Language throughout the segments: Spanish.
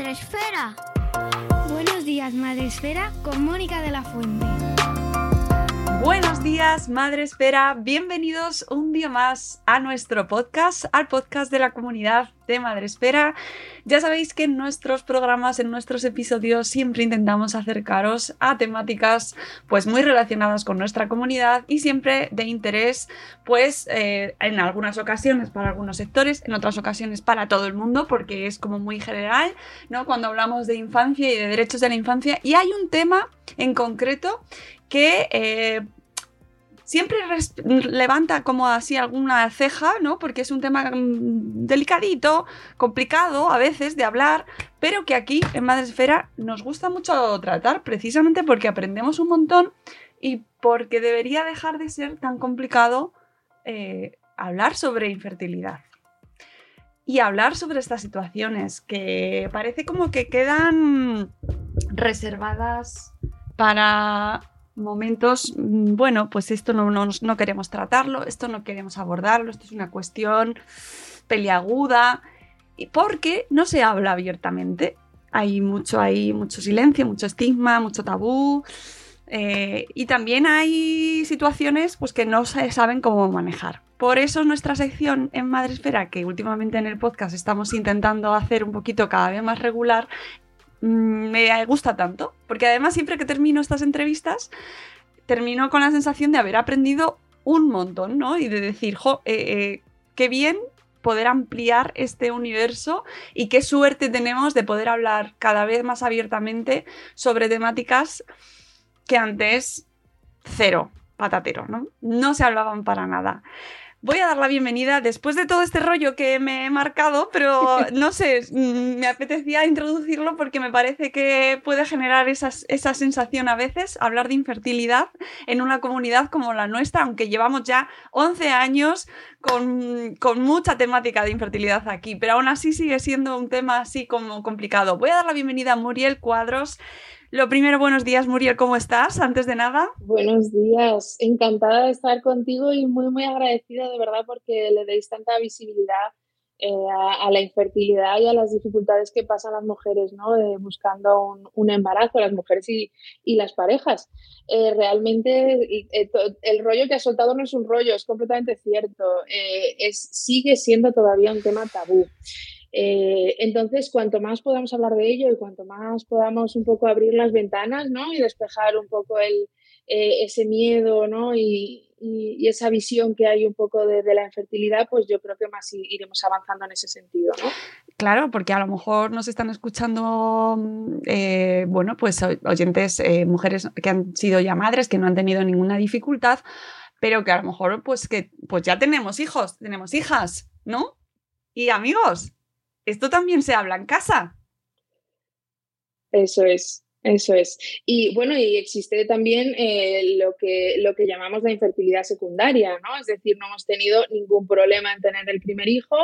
Días, Madre Esfera. Buenos días, Madre Esfera, con Mónica de la Fuente. Buenos días, Madre Espera. Bienvenidos un día más a nuestro podcast, al podcast de la comunidad de Madre Espera. Ya sabéis que en nuestros programas, en nuestros episodios, siempre intentamos acercaros a temáticas pues muy relacionadas con nuestra comunidad y siempre de interés, pues eh, en algunas ocasiones para algunos sectores, en otras ocasiones para todo el mundo, porque es como muy general, ¿no? Cuando hablamos de infancia y de derechos de la infancia. Y hay un tema en concreto que eh, siempre levanta como así alguna ceja, ¿no? Porque es un tema mm, delicadito, complicado a veces de hablar, pero que aquí en Madresfera nos gusta mucho tratar, precisamente porque aprendemos un montón y porque debería dejar de ser tan complicado eh, hablar sobre infertilidad. Y hablar sobre estas situaciones que parece como que quedan reservadas para momentos, mm, bueno, pues esto no, no, queremos tratarlo, esto no queremos abordarlo, esto es una cuestión peliaguda, porque no se habla abiertamente. Hay mucho, hay mucho silencio, mucho estigma, mucho tabú. Eh, y también hay situaciones pues, que no se saben cómo manejar. Por eso nuestra sección en Madresfera, que últimamente en el podcast estamos intentando hacer un poquito cada vez más regular, me gusta tanto, porque además siempre que termino estas entrevistas, termino con la sensación de haber aprendido un montón, ¿no? Y de decir, jo, eh, eh, qué bien poder ampliar este universo y qué suerte tenemos de poder hablar cada vez más abiertamente sobre temáticas que antes cero, patatero, ¿no? No se hablaban para nada voy a dar la bienvenida después de todo este rollo que me he marcado, pero no sé, mm, me apetecía introducirlo porque me parece que puede generar esa sensación a veces, hablar de infertilidad en una comunidad como la nuestra, aunque llevamos ya 11 años con, con mucha temática de infertilidad aquí, pero aún así sigue siendo un tema así como complicado. Voy a dar la bienvenida a Muriel Cuadros. Lo primero, buenos días, Muriel, ¿cómo estás? Antes de nada. Buenos días, encantada de estar contigo y muy, muy agradecida de verdad porque le deis tanta visibilidad eh, a, la infertilidad y a las dificultades que pasan las mujeres, ¿no? buscando un, embarazo, las mujeres y, las parejas. Eh, realmente el, rollo que has soltado no es un rollo, es completamente cierto. Eh, es, sigue siendo todavía un tema tabú. Eh, entonces, cuanto más podamos hablar de ello y cuanto más podamos un poco abrir las ventanas ¿no? y despejar un poco el, eh, ese miedo ¿no? y, esa visión que hay un poco de, la infertilidad, pues yo creo que más iremos avanzando en ese sentido. ¿no? Claro, porque a lo mejor nos están escuchando, eh, bueno, pues oyentes, mujeres que han sido ya madres, que no han tenido ninguna dificultad, pero que a lo mejor pues que pues ya tenemos hijos, tenemos hijas, ¿no? Y amigos, esto también se habla en casa. Eso es, eso es. Y bueno, y existe también eh, lo, que, lo que llamamos la infertilidad secundaria, ¿no? Es decir, no hemos tenido ningún problema en tener el primer hijo,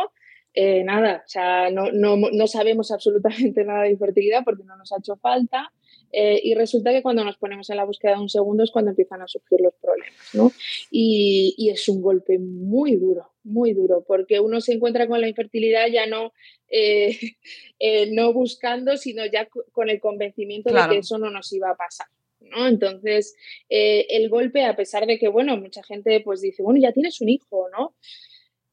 eh, nada, o sea, no, no, no, sabemos absolutamente nada de infertilidad porque no nos ha hecho falta. Eh, y resulta que cuando nos ponemos en la búsqueda de un segundo es cuando empiezan a surgir los problemas, ¿no? Y, y, es un golpe muy duro, muy duro, porque uno se encuentra con la infertilidad ya no eh, eh, no buscando, sino ya con el convencimiento de que eso no nos iba a pasar. ¿no? Entonces, el golpe, a pesar de que, bueno, mucha gente pues dice, bueno, ya tienes un hijo, ¿no?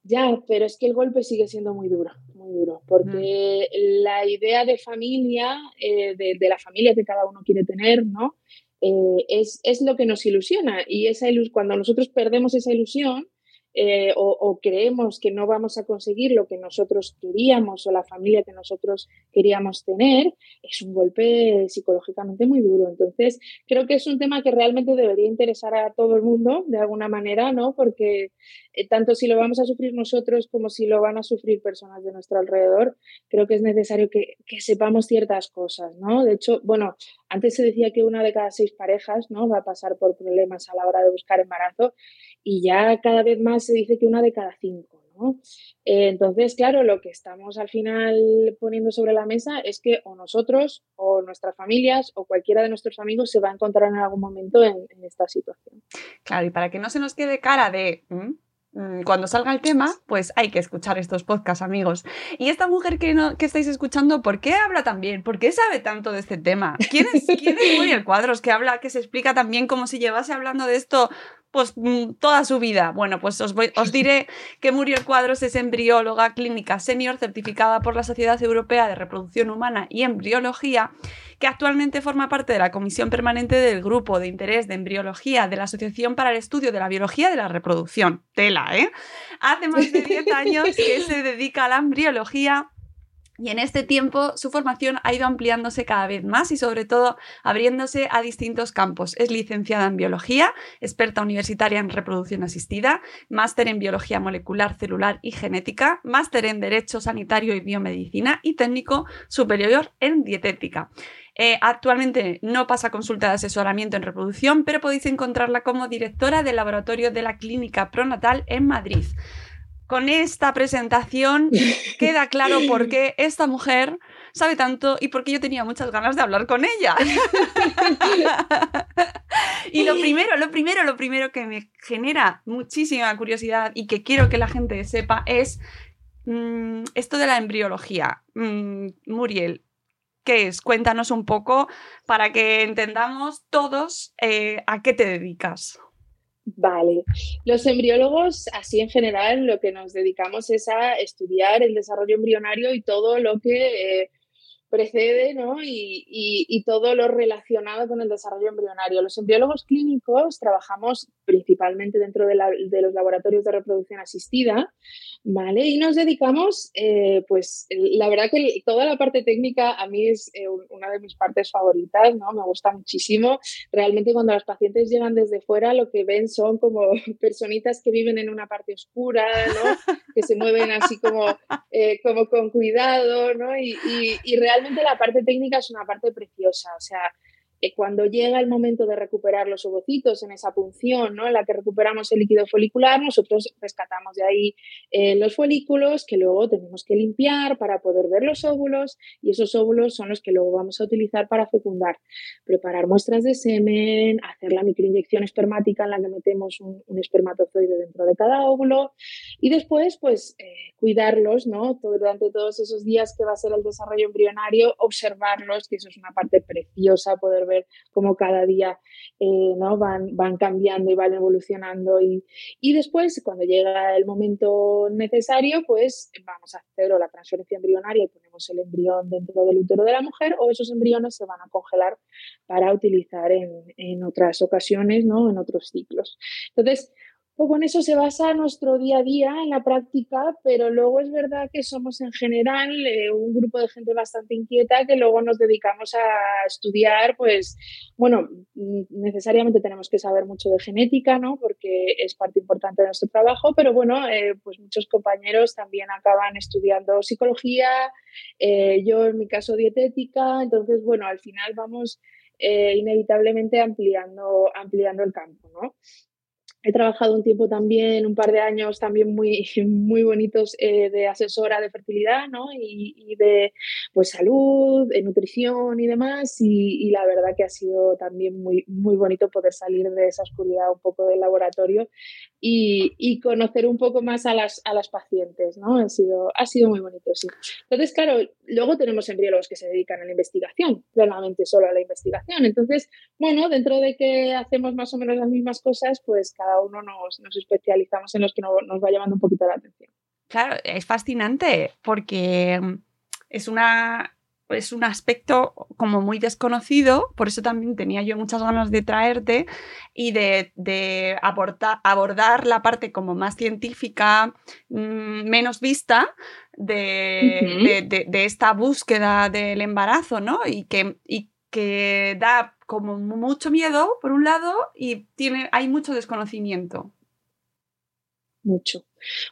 Ya, pero es que el golpe sigue siendo muy duro, muy porque mm. la idea de familia, eh, de, de, la familia que cada uno quiere tener, ¿no? Eh, es, es, lo que nos ilusiona y esa cuando nosotros perdemos esa ilusión, eh, o, creemos que no vamos a conseguir lo que nosotros queríamos o la familia que nosotros queríamos tener, es un golpe psicológicamente muy duro. Entonces, creo que es un tema que realmente debería interesar a todo el mundo de alguna manera, ¿no? Porque eh, tanto si lo vamos a sufrir nosotros como si lo van a sufrir personas de nuestro alrededor, creo que es necesario que, que sepamos ciertas cosas, ¿no? De hecho, bueno, antes se decía que una de cada seis parejas, ¿no? Va a pasar por problemas a la hora de buscar embarazo y ya cada vez más se dice que una de cada cinco. ¿no? Eh, entonces, claro, lo que estamos al final poniendo sobre la mesa es que o nosotros o nuestras familias o cualquiera de nuestros amigos se va a encontrar en algún momento en, esta situación. Claro, y para que no se nos quede cara de... Mm, cuando salga el tema, pues hay que escuchar estos podcasts, amigos. Y esta mujer que, no, que estáis escuchando, ¿por qué habla tan bien? ¿Por qué sabe tanto de este tema? ¿Quién es, quién es Muriel Cuadros que habla, que se explica también como si llevase hablando de esto pues mm, toda su vida. Bueno, pues os, os diré que Muriel Cuadros es embrióloga clínica senior certificada por la Sociedad Europea de Reproducción Humana y Embriología, que actualmente forma parte de la comisión permanente del Grupo de Interés de Embriología de la Asociación para el Estudio de la Biología de la Reproducción. Tela, ¿eh? Hace más de 10 años que se dedica a la embriología y en este tiempo su formación ha ido ampliándose cada vez más y sobre todo abriéndose a distintos campos. Es licenciada en biología, experta universitaria en reproducción asistida, máster en biología molecular, celular y genética, máster en derecho sanitario y biomedicina y técnico superior en dietética. Eh, actualmente no pasa consulta de asesoramiento en reproducción, pero podéis encontrarla como directora del laboratorio de la Clínica Pronatal en Madrid con esta presentación queda claro por qué esta mujer sabe tanto y por qué yo tenía muchas ganas de hablar con ella. y lo primero, lo primero, lo primero que me genera muchísima curiosidad y que quiero que la gente sepa es mm, esto de la embriología. Mm, Muriel, ¿qué es? Cuéntanos un poco para que entendamos todos eh, a qué te dedicas. Vale. Los embriólogos, así en general, lo que nos dedicamos es a estudiar el desarrollo embrionario y todo lo que eh, precede ¿no? y, y, todo lo relacionado con el desarrollo embrionario. Los embriólogos clínicos trabajamos principalmente dentro de, los laboratorios de reproducción asistida, ¿vale? Y nos dedicamos, eh, pues la verdad que toda la parte técnica a mí es eh, una de mis partes favoritas, ¿no? Me gusta muchísimo. Realmente cuando los pacientes llegan desde fuera lo que ven son como personitas que viven en una parte oscura, ¿no? Que se mueven así como, eh, como con cuidado, ¿no? Y, y, y realmente la parte técnica es una parte preciosa, o sea, cuando llega el momento de recuperar los ovocitos en esa punción ¿no? en la que recuperamos el líquido folicular, nosotros rescatamos de ahí eh, los folículos que luego tenemos que limpiar para poder ver los óvulos y esos óvulos son los que luego vamos a utilizar para fecundar. Preparar muestras de semen, hacer la microinyección espermática en la que metemos un, espermatozoide dentro de cada óvulo y después pues eh, cuidarlos ¿no? durante todos esos días que va a ser el desarrollo embrionario, observarlos, que eso es una parte preciosa, poder ver cómo cada día eh, ¿no? van, van cambiando y van evolucionando. Y, y, después, cuando llega el momento necesario, pues vamos a hacer la transferencia embrionaria y ponemos el embrión dentro del útero de la mujer o esos embriones se van a congelar para utilizar en, en otras ocasiones, ¿no? en otros ciclos. Entonces, poco en eso se basa nuestro día a día en la práctica, pero luego es verdad que somos en general eh, un grupo de gente bastante inquieta que luego nos dedicamos a estudiar, pues, bueno, mm, necesariamente tenemos que saber mucho de genética, ¿no? Porque es parte importante de nuestro trabajo, pero bueno, eh, pues muchos compañeros también acaban estudiando psicología, eh, yo en mi caso dietética, entonces, bueno, al final vamos inevitablemente ampliando, ampliando el campo, ¿no? He trabajado un tiempo también, un par de años también muy, muy bonitos eh, de asesora de fertilidad, ¿no? Y, de pues salud, de nutrición y demás. Y, la verdad que ha sido también muy, muy bonito poder salir de esa oscuridad un poco del laboratorio y, conocer un poco más a las, a las pacientes, ¿no? Ha sido, ha sido muy bonito, sí. Entonces, claro, luego tenemos embriólogos que se dedican a la investigación, plenamente solo a la investigación. Entonces, bueno, dentro de que hacemos más o menos las mismas cosas, pues cada uno nos, especializamos en los que nos va llamando un poquito la atención. Claro, es fascinante porque es una es un aspecto como muy desconocido, por eso también tenía yo muchas ganas de traerte y de, abordar, la parte como más científica, mm, menos vista de, esta búsqueda del embarazo, ¿no? Y que, y que da como mucho miedo, por un lado, y tiene, hay mucho desconocimiento. Mucho,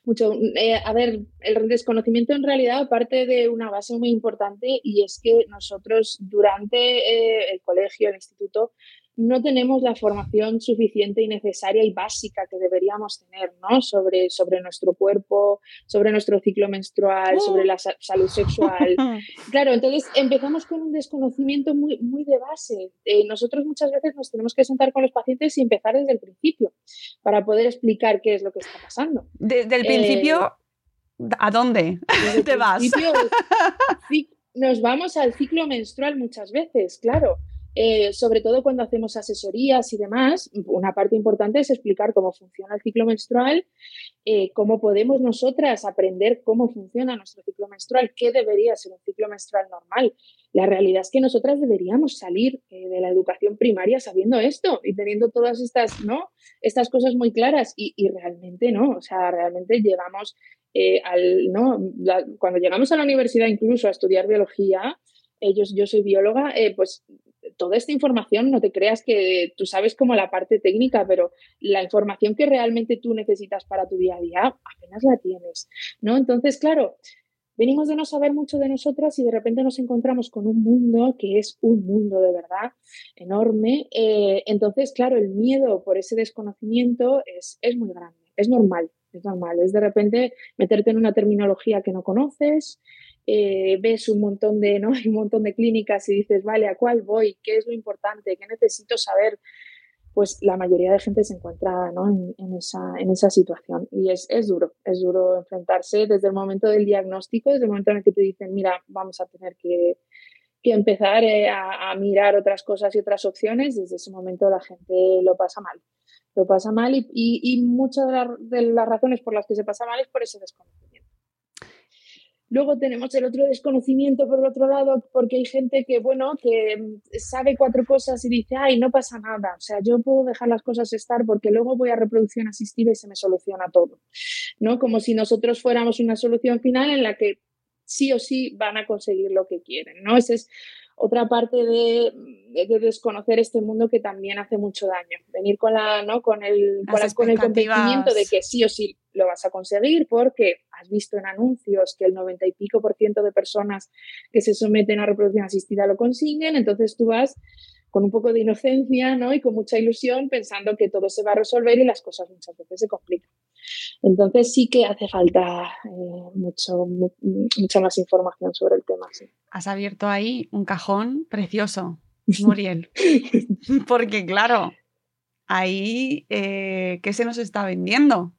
mucho. Eh, a ver, el desconocimiento en realidad parte de una base muy importante y es que nosotros durante eh, el colegio, el instituto, no tenemos la formación suficiente y necesaria y básica que deberíamos tener, ¿no? Sobre, sobre nuestro cuerpo, sobre nuestro ciclo menstrual, sobre la salud sexual. Claro, entonces empezamos con un desconocimiento muy, muy de base. Eh, nosotros muchas veces nos tenemos que sentar con los pacientes y empezar desde el principio para poder explicar qué es lo que está pasando. Desde el principio, eh, ¿a dónde te vas? nos vamos al ciclo menstrual muchas veces, claro. Eh, sobre todo cuando hacemos asesorías y demás, una parte importante es explicar cómo funciona el ciclo menstrual, eh, cómo podemos nosotras aprender cómo funciona nuestro ciclo menstrual, qué debería ser un ciclo menstrual normal. La realidad es que nosotras deberíamos salir eh, de la educación primaria sabiendo esto y teniendo todas estas, ¿no? estas cosas muy claras y, realmente no, o sea, realmente llegamos al, ¿no? cuando llegamos a la universidad incluso a estudiar biología, ellos, yo soy bióloga, pues toda esta información, no te creas que tú sabes como la parte técnica, pero la información que realmente tú necesitas para tu día a día apenas la tienes, ¿no? Entonces, claro, venimos de no saber mucho de nosotras y de repente nos encontramos con un mundo que es un mundo de verdad enorme. Eh, entonces, claro, el miedo por ese desconocimiento es, es muy grande, es normal, es normal, es de repente meterte en una terminología que no conoces, eh, ves un montón de, ¿no? un montón de clínicas y dices, vale, ¿a cuál voy? ¿Qué es lo importante? ¿Qué necesito saber? Pues la mayoría de gente se encuentra en, esa, en esa situación y es, duro, es duro enfrentarse desde el momento del diagnóstico, desde el momento en el que te dicen, mira, vamos a tener que, empezar eh, a, mirar otras cosas y otras opciones, desde ese momento la gente lo pasa mal. Lo pasa mal y, y, muchas de las razones por las que se pasa mal es por ese desconocimiento. Luego tenemos el otro desconocimiento por el otro lado, porque hay gente que, bueno, que sabe cuatro cosas y dice, ay, no pasa nada. O sea, yo puedo dejar las cosas estar porque luego voy a reproducción asistida y se me soluciona todo. ¿No? Como si nosotros fuéramos una solución final en la que sí o sí van a conseguir lo que quieren, ¿no? Esa es otra parte de, desconocer este mundo que también hace mucho daño. Venir con la, ¿no? Con el, con, el convencimiento de que sí o sí lo vas a conseguir porque has visto en anuncios que el 90 y pico por ciento de personas que se someten a reproducción asistida lo consiguen, entonces tú vas con un poco de inocencia ¿no? y con mucha ilusión pensando que todo se va a resolver y las cosas muchas veces se complican. Entonces sí que hace falta eh, mucho, mucha más información sobre el tema. Has abierto ahí un cajón precioso, Muriel, porque claro, ahí, eh, ¿qué se nos está vendiendo?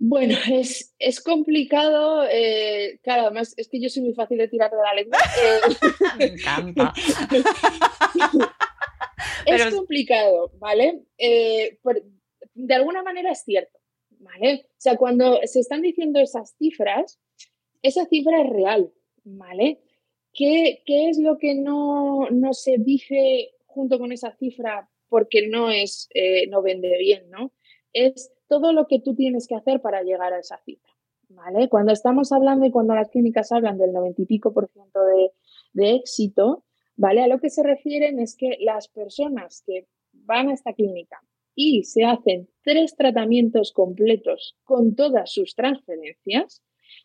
Bueno, es, es complicado. Eh, claro, además es que yo soy muy fácil de tirar de la lengua. Me encanta. es complicado, ¿vale? Eh, de alguna manera es cierto, ¿vale? O sea, cuando se están diciendo esas cifras, esa cifra es real, ¿vale? ¿Qué, qué es lo que no, no, se dice junto con esa cifra porque no, es, eh, no vende bien, ¿no? Es todo lo que tú tienes que hacer para llegar a esa cifra. ¿vale? Cuando estamos hablando y cuando las clínicas hablan del 90 y pico por ciento de, de éxito, ¿vale? A lo que se refieren es que las personas que van a esta clínica y se hacen tres tratamientos completos con todas sus transferencias,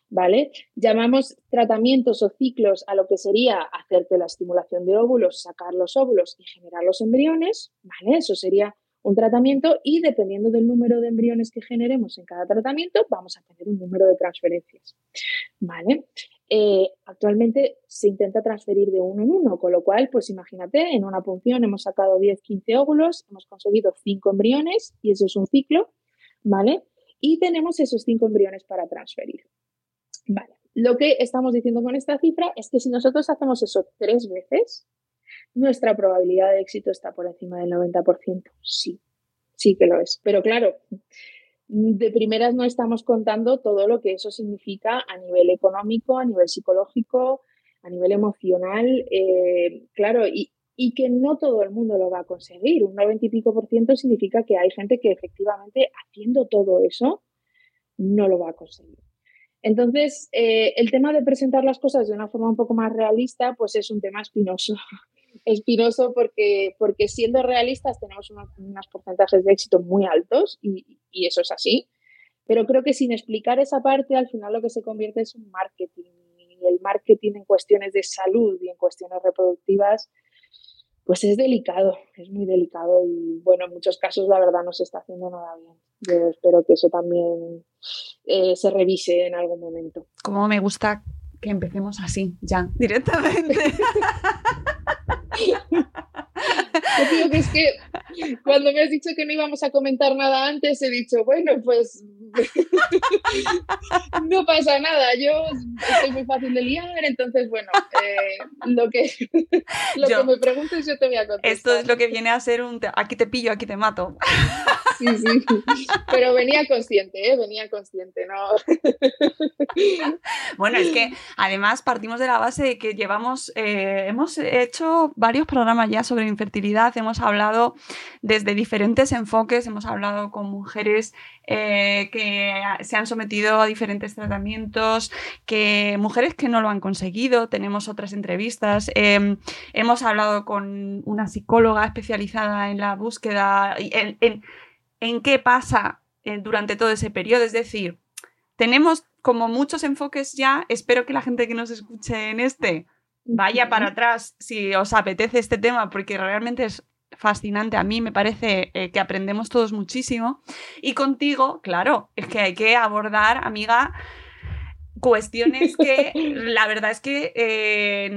¿vale? Llamamos tratamientos o ciclos a lo que sería hacerte la estimulación de óvulos, sacar los óvulos y generar los embriones, ¿vale? Eso sería un tratamiento y dependiendo del número de embriones que generemos en cada tratamiento, vamos a tener un número de transferencias. ¿Vale? Eh, actualmente se intenta transferir de uno en uno, con lo cual, pues imagínate, en una punción hemos sacado 10, 15 óvulos, hemos conseguido 5 embriones y eso es un ciclo, ¿vale? Y tenemos esos 5 embriones para transferir. Lo que estamos diciendo con esta cifra es que si nosotros hacemos eso tres veces, nuestra probabilidad de éxito está por encima del 90%. Sí, sí que lo es. Pero claro, de primeras no estamos contando todo lo que eso significa a nivel económico, a nivel psicológico, a nivel emocional, eh, claro, y, y, que no todo el mundo lo va a conseguir. Un 90 y pico por ciento significa que hay gente que efectivamente haciendo todo eso no lo va a conseguir. Entonces, eh, el tema de presentar las cosas de una forma un poco más realista, pues es un tema espinoso. Espinoso porque, porque siendo realistas tenemos unos, porcentajes de éxito muy altos y, y, eso es así. Pero creo que sin explicar esa parte, al final lo que se convierte es un marketing. Y el marketing en cuestiones de salud y en cuestiones reproductivas, pues es delicado, es muy delicado y bueno, en muchos casos la verdad no se está haciendo nada bien. Yo espero que eso también eh, se revise en algún momento. Como me gusta que empecemos así, ya, directamente. Yo creo que es que cuando me has dicho que no íbamos a comentar nada antes, he dicho, bueno, pues no pasa nada, yo estoy muy fácil de liar, entonces, bueno, eh, lo, que, lo que me preguntes yo te voy a contestar. Esto es lo que viene a ser un, aquí te pillo, aquí te mato. Sí, sí, pero venía consciente, ¿eh? venía consciente, ¿no? Bueno, es que además partimos de la base de que llevamos, eh, hemos hecho varios programas ya sobre infertilidad, hemos hablado desde diferentes enfoques, hemos hablado con mujeres eh, que se han sometido a diferentes tratamientos, que mujeres que no lo han conseguido, tenemos otras entrevistas, em, hemos hablado con una psicóloga especializada en la búsqueda, en, en, qué pasa eh, durante todo ese periodo, es decir, tenemos como muchos enfoques ya, espero que la gente que nos escuche en este vaya para atrás si os apetece este tema, porque realmente es fascinante. A mí me parece eh, que aprendemos todos muchísimo. Y contigo, claro, es que hay que abordar, amiga, cuestiones que la verdad es que, eh,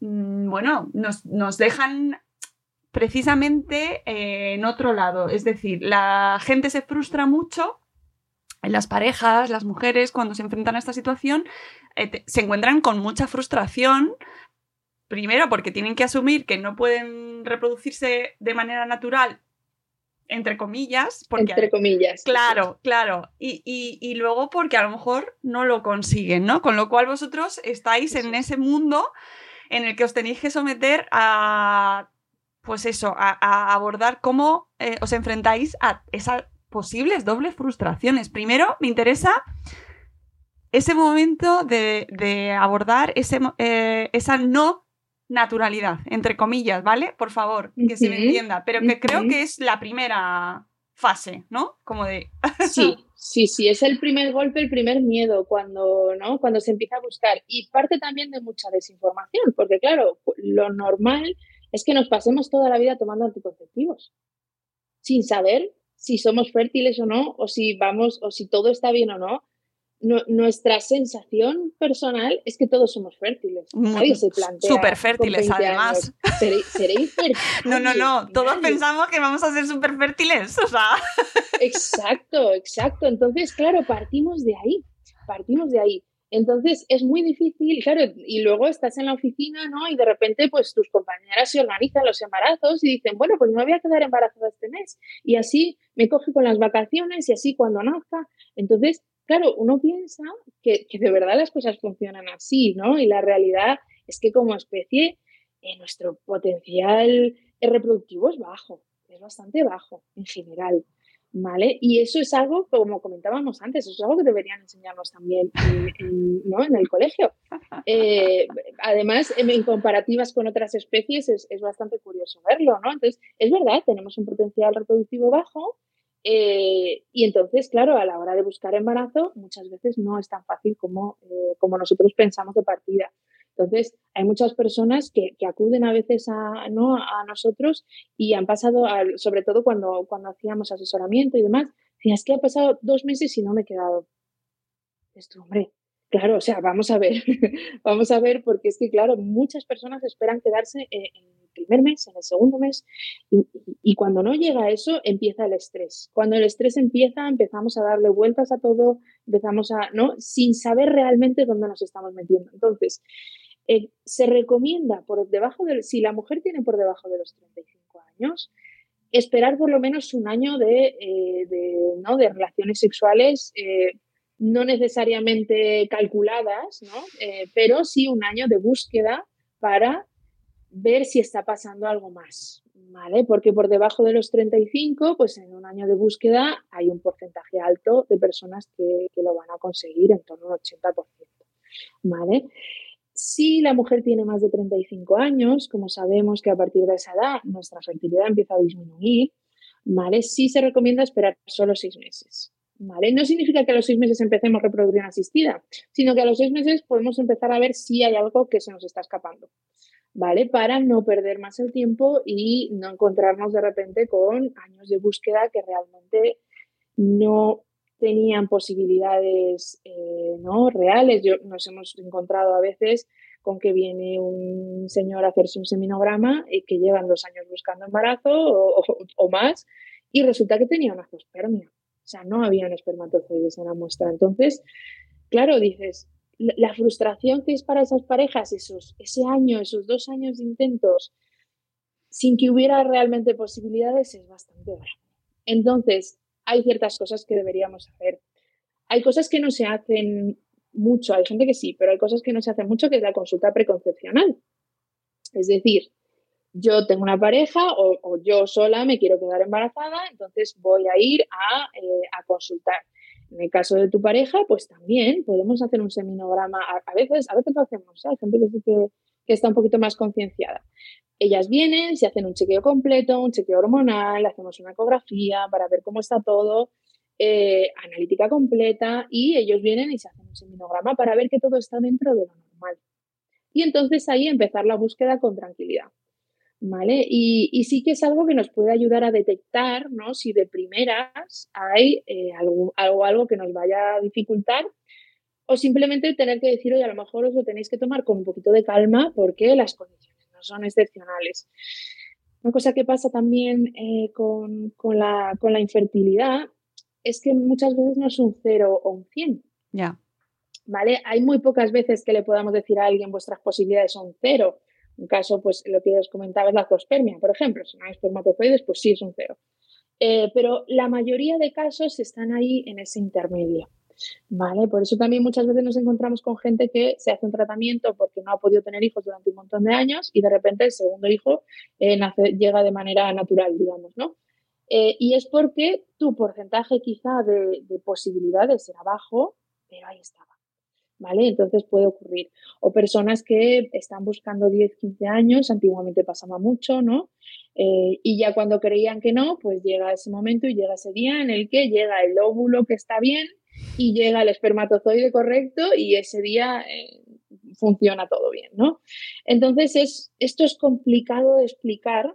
mm, bueno, nos, dejan precisamente eh, en otro lado. Es decir, la gente se frustra mucho. En las parejas, las mujeres, cuando se enfrentan a esta situación, se encuentran con mucha frustración Primero porque tienen que asumir que no pueden reproducirse de manera natural, entre comillas. Porque, entre comillas. Claro, claro. Y, luego porque a lo mejor no lo consiguen, ¿no? Con lo cual vosotros estáis en ese mundo en el que os tenéis que someter a, pues eso, a, abordar cómo eh, os enfrentáis a esas posibles dobles frustraciones. Primero, me interesa ese momento de, abordar ese, eh, esa no naturalidad, entre comillas, ¿vale? Por favor, que se me entienda, pero que creo que es la primera fase, ¿no? Como de... sí, sí, sí, es el primer golpe, el primer miedo cuando, ¿no? Cuando se empieza a buscar. Y parte también de mucha desinformación, porque claro, lo normal es que nos pasemos toda la vida tomando anticonceptivos, sin saber si somos fértiles o no, o si vamos, o si todo está bien o no nuestra sensación personal es que todos somos fértiles. Nadie se plantea. Súper fértiles, además. ¿Seré, No, no, no. Todos pensamos que vamos a ser súper fértiles. O sea. Exacto, exacto. Entonces, claro, partimos de ahí. Partimos de ahí. Entonces es muy difícil, claro, y luego estás en la oficina, ¿no? Y de repente, pues tus compañeras se organizan los embarazos y dicen, bueno, pues me voy a quedar embarazada este mes. Y así me coge con las vacaciones y así cuando nazca. Entonces, claro, uno piensa que, de verdad las cosas funcionan así, ¿no? Y la realidad es que como especie eh, nuestro potencial reproductivo es bajo, es bastante bajo en general. ¿Vale? Y eso es algo, como comentábamos antes, eso es algo que deberían enseñarnos también en, ¿no? en el colegio. Eh, además, en, comparativas con otras especies es, es, bastante curioso verlo, ¿no? Entonces, es verdad, tenemos un potencial reproductivo bajo, eh, y entonces, claro, a la hora de buscar embarazo, muchas veces no es tan fácil como, eh, como nosotros pensamos de partida. Entonces, hay muchas personas que, acuden a veces a, ¿no? a nosotros y han pasado, sobre todo cuando, cuando hacíamos asesoramiento y demás, es que ha pasado dos meses y no me he quedado. Esto, hombre, claro, o sea, vamos a ver, vamos a ver, porque es que, claro, muchas personas esperan quedarse en el primer mes, en el segundo mes, y, cuando no llega a eso, empieza el estrés. Cuando el estrés empieza, empezamos a darle vueltas a todo, empezamos a, ¿no? Sin saber realmente dónde nos estamos metiendo. Entonces, eh, se recomienda por debajo de, si la mujer tiene por debajo de los 35 años, esperar por lo menos un año de, eh, ¿no? de relaciones sexuales, eh, no necesariamente calculadas, ¿no? pero sí un año de búsqueda para ver si está pasando algo más, ¿vale? Porque por debajo de los 35, pues en un año de búsqueda hay un porcentaje alto de personas que, que lo van a conseguir, en torno al 80%, ¿vale? Si la mujer tiene más de 35 años, como sabemos que a partir de esa edad nuestra fertilidad empieza a disminuir, ¿vale? Sí se recomienda esperar solo seis meses. ¿Vale? No significa que a los seis meses empecemos reproducción asistida, sino que a los seis meses podemos empezar a ver si hay algo que se nos está escapando, ¿vale? Para no perder más el tiempo y no encontrarnos de repente con años de búsqueda que realmente no tenían posibilidades eh, ¿no? reales. Yo, nos hemos encontrado a veces con que viene un señor a hacerse un seminograma y que llevan dos años buscando embarazo o, más y resulta que tenía una zoospermia. O sea, no habían espermatozoides en la muestra. Entonces, claro, dices, la frustración que es para esas parejas, ese año, esos dos años de intentos, sin que hubiera realmente posibilidades, es bastante grave. Entonces, hay ciertas cosas que deberíamos hacer. Hay cosas que no se hacen mucho, hay gente que sí, pero hay cosas que no se hacen mucho, que es la consulta preconcepcional. Es decir, yo tengo una pareja o, yo sola me quiero quedar embarazada, entonces voy a ir a, eh, consultar. En el caso de tu pareja, pues también podemos hacer un seminograma. A, veces, a veces lo hacemos, ¿eh? hay gente que, que, que está un poquito más concienciada. Ellas vienen, se hacen un chequeo completo, un chequeo hormonal, hacemos una ecografía para ver cómo está todo, eh, analítica completa, y ellos vienen y se hacen un seminograma para ver que todo está dentro de lo normal. Y entonces ahí empezar la búsqueda con tranquilidad. ¿Vale? Y, sí que es algo que nos puede ayudar a detectar, ¿no? Si de primeras hay eh, algo, algo, algo que nos vaya a dificultar o simplemente tener que decir, oye, a lo mejor os lo tenéis que tomar con un poquito de calma porque las condiciones no son excepcionales. Una cosa que pasa también eh, con, la, infertilidad es que muchas veces no es un cero o un 100. Ya. ¿Vale? Hay muy pocas veces que le podamos decir a alguien vuestras posibilidades son cero. Un caso, pues lo que os comentaba es la zoospermia, por ejemplo. Si no hay espermatozoides, pues sí es un cero. Eh, pero la mayoría de casos están ahí en ese intermedio. ¿Vale? Por eso también muchas veces nos encontramos con gente que se hace un tratamiento porque no ha podido tener hijos durante un montón de años y de repente el segundo hijo eh, llega de manera natural, digamos, ¿no? Eh, y es porque tu porcentaje quizá de, de posibilidades era bajo, pero ahí estaba. ¿Vale? Entonces puede ocurrir. O personas que están buscando 10, 15 años, antiguamente pasaba mucho, ¿no? Eh, y ya cuando creían que no, pues llega ese momento y llega ese día en el que llega el óvulo que está bien, y llega el espermatozoide correcto y ese día eh, funciona todo bien, ¿no? Entonces, es, esto es complicado de explicar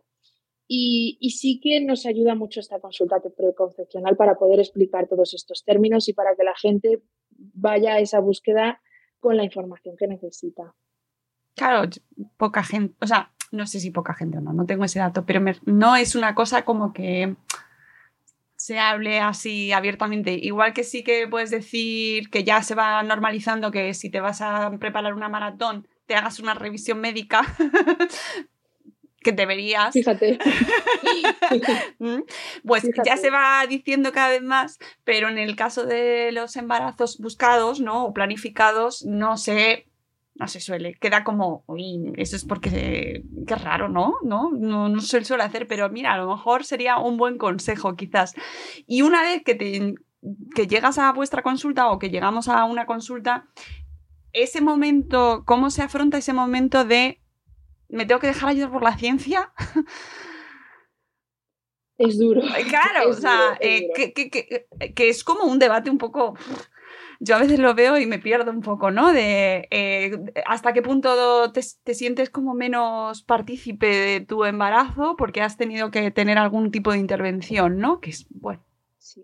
y, y, sí que nos ayuda mucho esta consulta preconcepcional para poder explicar todos estos términos y para que la gente vaya a esa búsqueda con la información que necesita. Claro, poca gente, o sea, no sé si poca gente o no, no tengo ese dato, pero no es una cosa como que se hable así abiertamente. Igual que sí que puedes decir que ya se va normalizando que si te vas a preparar una maratón, te hagas una revisión médica. que deberías. Fíjate. Mm, pues ya se va diciendo cada vez más, pero en el caso de los embarazos buscados, ¿no? O planificados, no sé no se suele. Queda como, uy, eso es porque qué raro, ¿no? ¿no? No, no se suele hacer, pero mira, a lo mejor sería un buen consejo, quizás. Y una vez que, te, que llegas a vuestra consulta o que llegamos a una consulta, ese momento, ¿cómo se afronta ese momento de me tengo que dejar ayudar por la ciencia? Es duro. Claro, o sea, eh, que, que, que, es como un debate un poco yo a veces lo veo y me pierdo un poco, ¿no? De eh, hasta qué punto te, te, sientes como menos partícipe de tu embarazo porque has tenido que tener algún tipo de intervención, ¿no? Que es, bueno. Sí.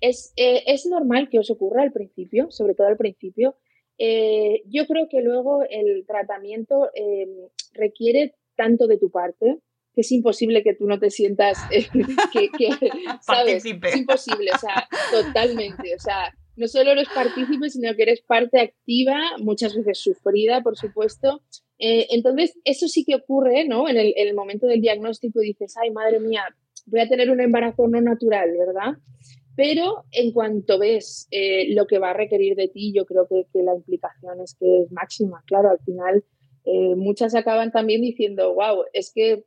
Es, eh, es normal que os ocurra al principio, sobre todo al principio. Eh, yo creo que luego el tratamiento eh, requiere tanto de tu parte que es imposible que tú no te sientas eh, que, que ¿sabes? Es imposible, o sea, totalmente. O sea, no solo eres partícipe, sino que eres parte activa, muchas veces sufrida, por supuesto. Eh, entonces, eso sí que ocurre, ¿no? En el, en el, momento del diagnóstico dices, ay, madre mía, voy a tener un embarazo no natural, ¿verdad? Pero en cuanto ves eh, lo que va a requerir de ti, yo creo que, que, la implicación es que es máxima. Claro, al final eh, muchas acaban también diciendo, wow, es que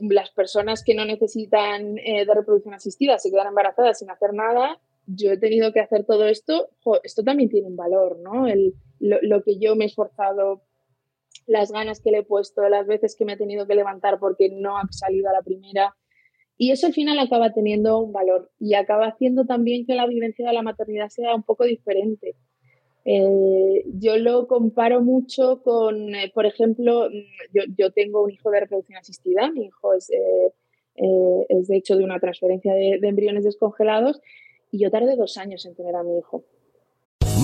las personas que no necesitan de reproducción asistida se quedan embarazadas sin hacer nada. Yo he tenido que hacer todo esto. Esto también tiene un valor, ¿no? El, lo, lo que yo me he esforzado las ganas que le he puesto, las veces que me he tenido que levantar porque no ha salido a la primera, y eso al final acaba teniendo un valor y acaba haciendo también que la vivencia de la maternidad sea un poco diferente. Eh, yo lo comparo mucho con, eh, por ejemplo, mm, yo, yo, tengo un hijo de reproducción asistida, mi hijo es, eh, es de hecho de una transferencia de embriones descongelados y yo tardé dos años en tener a mi hijo.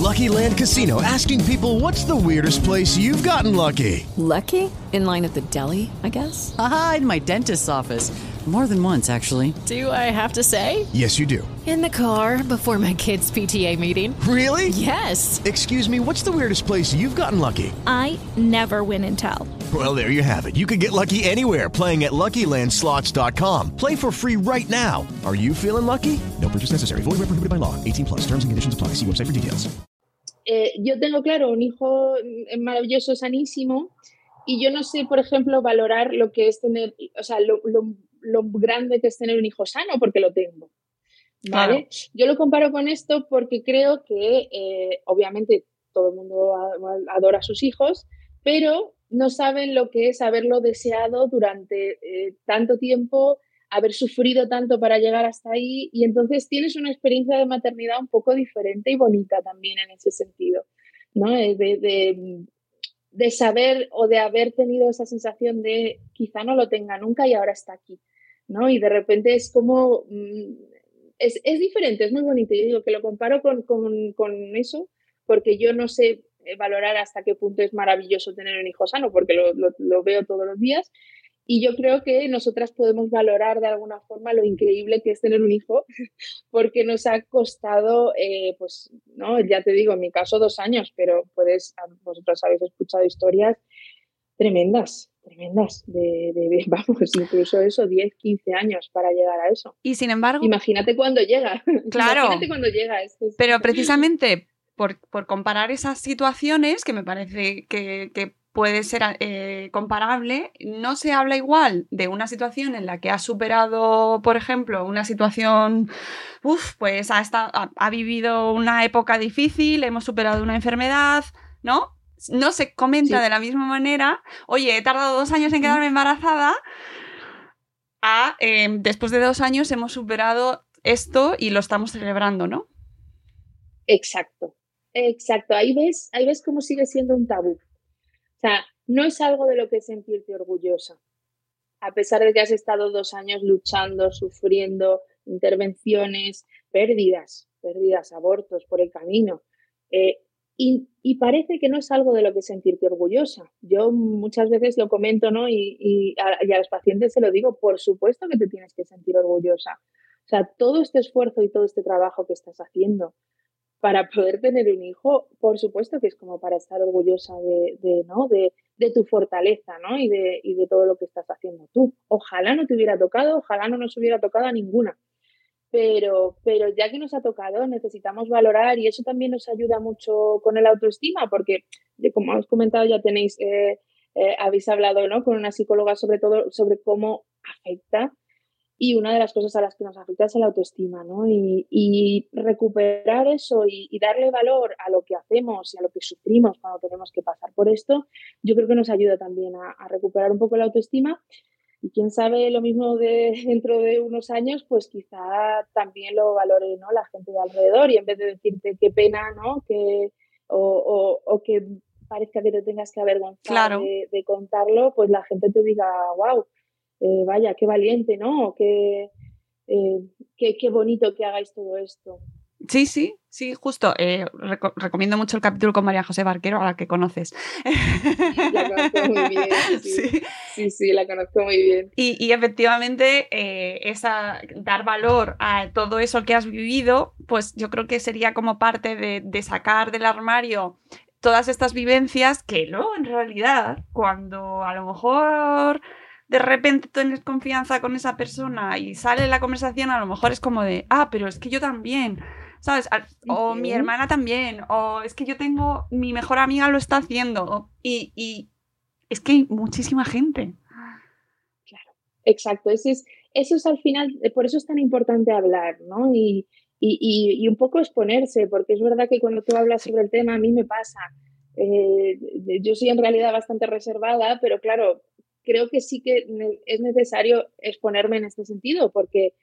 Lucky Land Casino asking people what's the weirdest place you've gotten lucky? Lucky? In line at the deli, I guess? Aha, in my dentist's office. More than once, actually. Do I have to say? Yes, you do. In the car before my kids' PTA meeting. Really? Yes. Excuse me, what's the weirdest place you've gotten lucky? I never win and tell. Well, there you have it. You can get lucky anywhere playing at LuckyLandSlots.com. Play for free right now. Are you feeling lucky? No purchase necessary. Void where prohibited by law. 18 plus. Terms and conditions apply. See website for details. Eh, yo tengo claro un hijo maravilloso, sanísimo, y yo no sé, por ejemplo, valorar lo que es tener, o sea, lo, lo lo grande que es tener un hijo sano porque lo tengo. ¿Vale? Claro. Yo lo comparo con esto porque creo que eh, obviamente todo el mundo adora a sus hijos, pero no saben lo que es haberlo deseado durante eh, tanto tiempo, haber sufrido tanto para llegar hasta ahí y entonces tienes una experiencia de maternidad un poco diferente y bonita también en ese sentido, ¿no? De, de, de saber o de haber tenido esa sensación de quizá no lo tenga nunca y ahora está aquí. ¿No? Y de repente es como, mm, es, es, diferente, es muy bonito. Yo digo que lo comparo con, con, con, eso, porque yo no sé eh, valorar hasta qué punto es maravilloso tener un hijo sano, porque lo, lo, veo todos los días. Y yo creo que nosotras podemos valorar de alguna forma lo increíble que es tener un hijo, porque nos ha costado, eh, pues, no, ya te digo, en mi caso dos años, pero puedes, vosotros habéis escuchado historias tremendas, tremendas, de, de, vamos, incluso eso, 10, 15 años para llegar a eso. Y sin embargo... Imagínate cuando llega. Claro. Imagínate cuando llega. Es que es... Pero precisamente por, por, comparar esas situaciones, que me parece que, que puede ser eh, comparable, no se habla igual de una situación en la que ha superado, por ejemplo, una situación, uff, pues ha, estado, ha, ha vivido una época difícil, hemos superado una enfermedad, ¿no? No se comenta sí. de la misma manera, oye, he tardado dos años en quedarme embarazada, a eh, después de dos años hemos superado esto y lo estamos celebrando, ¿no? Exacto, exacto. Ahí ves, ahí ves cómo sigue siendo un tabú. O sea, no es algo de lo que sentirte orgullosa. A pesar de que has estado dos años luchando, sufriendo, intervenciones, pérdidas, pérdidas, abortos por el camino. Eh, y, parece que no es algo de lo que sentirte orgullosa. Yo muchas veces lo comento, ¿no? Y, y, a, los pacientes se lo digo, por supuesto que te tienes que sentir orgullosa. O sea, todo este esfuerzo y todo este trabajo que estás haciendo para poder tener un hijo, por supuesto que es como para estar orgullosa de, de ¿no? De, de, tu fortaleza, ¿no? Y de, y de todo lo que estás haciendo tú. Ojalá no te hubiera tocado, ojalá no nos hubiera tocado a ninguna pero, pero ya que nos ha tocado, necesitamos valorar y eso también nos ayuda mucho con el autoestima, porque como os comentado, ya tenéis, eh, eh, habéis hablado ¿no? con una psicóloga sobre todo sobre cómo afecta y una de las cosas a las que nos afecta es el autoestima, ¿no? Y, y recuperar eso y, y, darle valor a lo que hacemos y a lo que sufrimos cuando tenemos que pasar por esto, yo creo que nos ayuda también a, a recuperar un poco la autoestima y quién sabe lo mismo de dentro de unos años, pues quizá también lo valore ¿no? la gente de alrededor y en vez de decirte qué pena, ¿no? Que, o, o, que parezca que te tengas que avergonzar de, contarlo, pues la gente te diga, wow, eh, vaya, qué valiente, ¿no? Qué, eh, qué, qué bonito que hagáis todo esto. Sí, sí, sí, justo. Eh, recomiendo mucho el capítulo con María José Barquero, a la que conoces. La conozco muy bien. Sí, sí, la conozco muy bien. Y, efectivamente, eh, esa, dar valor a todo eso que has vivido, pues yo creo que sería como parte de, de sacar del armario todas estas vivencias que luego en realidad, cuando a lo mejor de repente tienes confianza con esa persona y sale la conversación, a lo mejor es como de, ah, pero es que yo también ¿sabes? O mi hermana también, o es que yo tengo, mi mejor amiga lo está haciendo, y, es que hay muchísima gente. Claro, exacto, eso es, eso es al final, eh, por eso es tan importante hablar, ¿no? Y, y, un poco exponerse, porque es verdad que cuando tú hablas sobre el tema, a mí me pasa. Eh, yo soy en realidad bastante reservada, pero claro, creo que sí que es necesario exponerme en este sentido, porque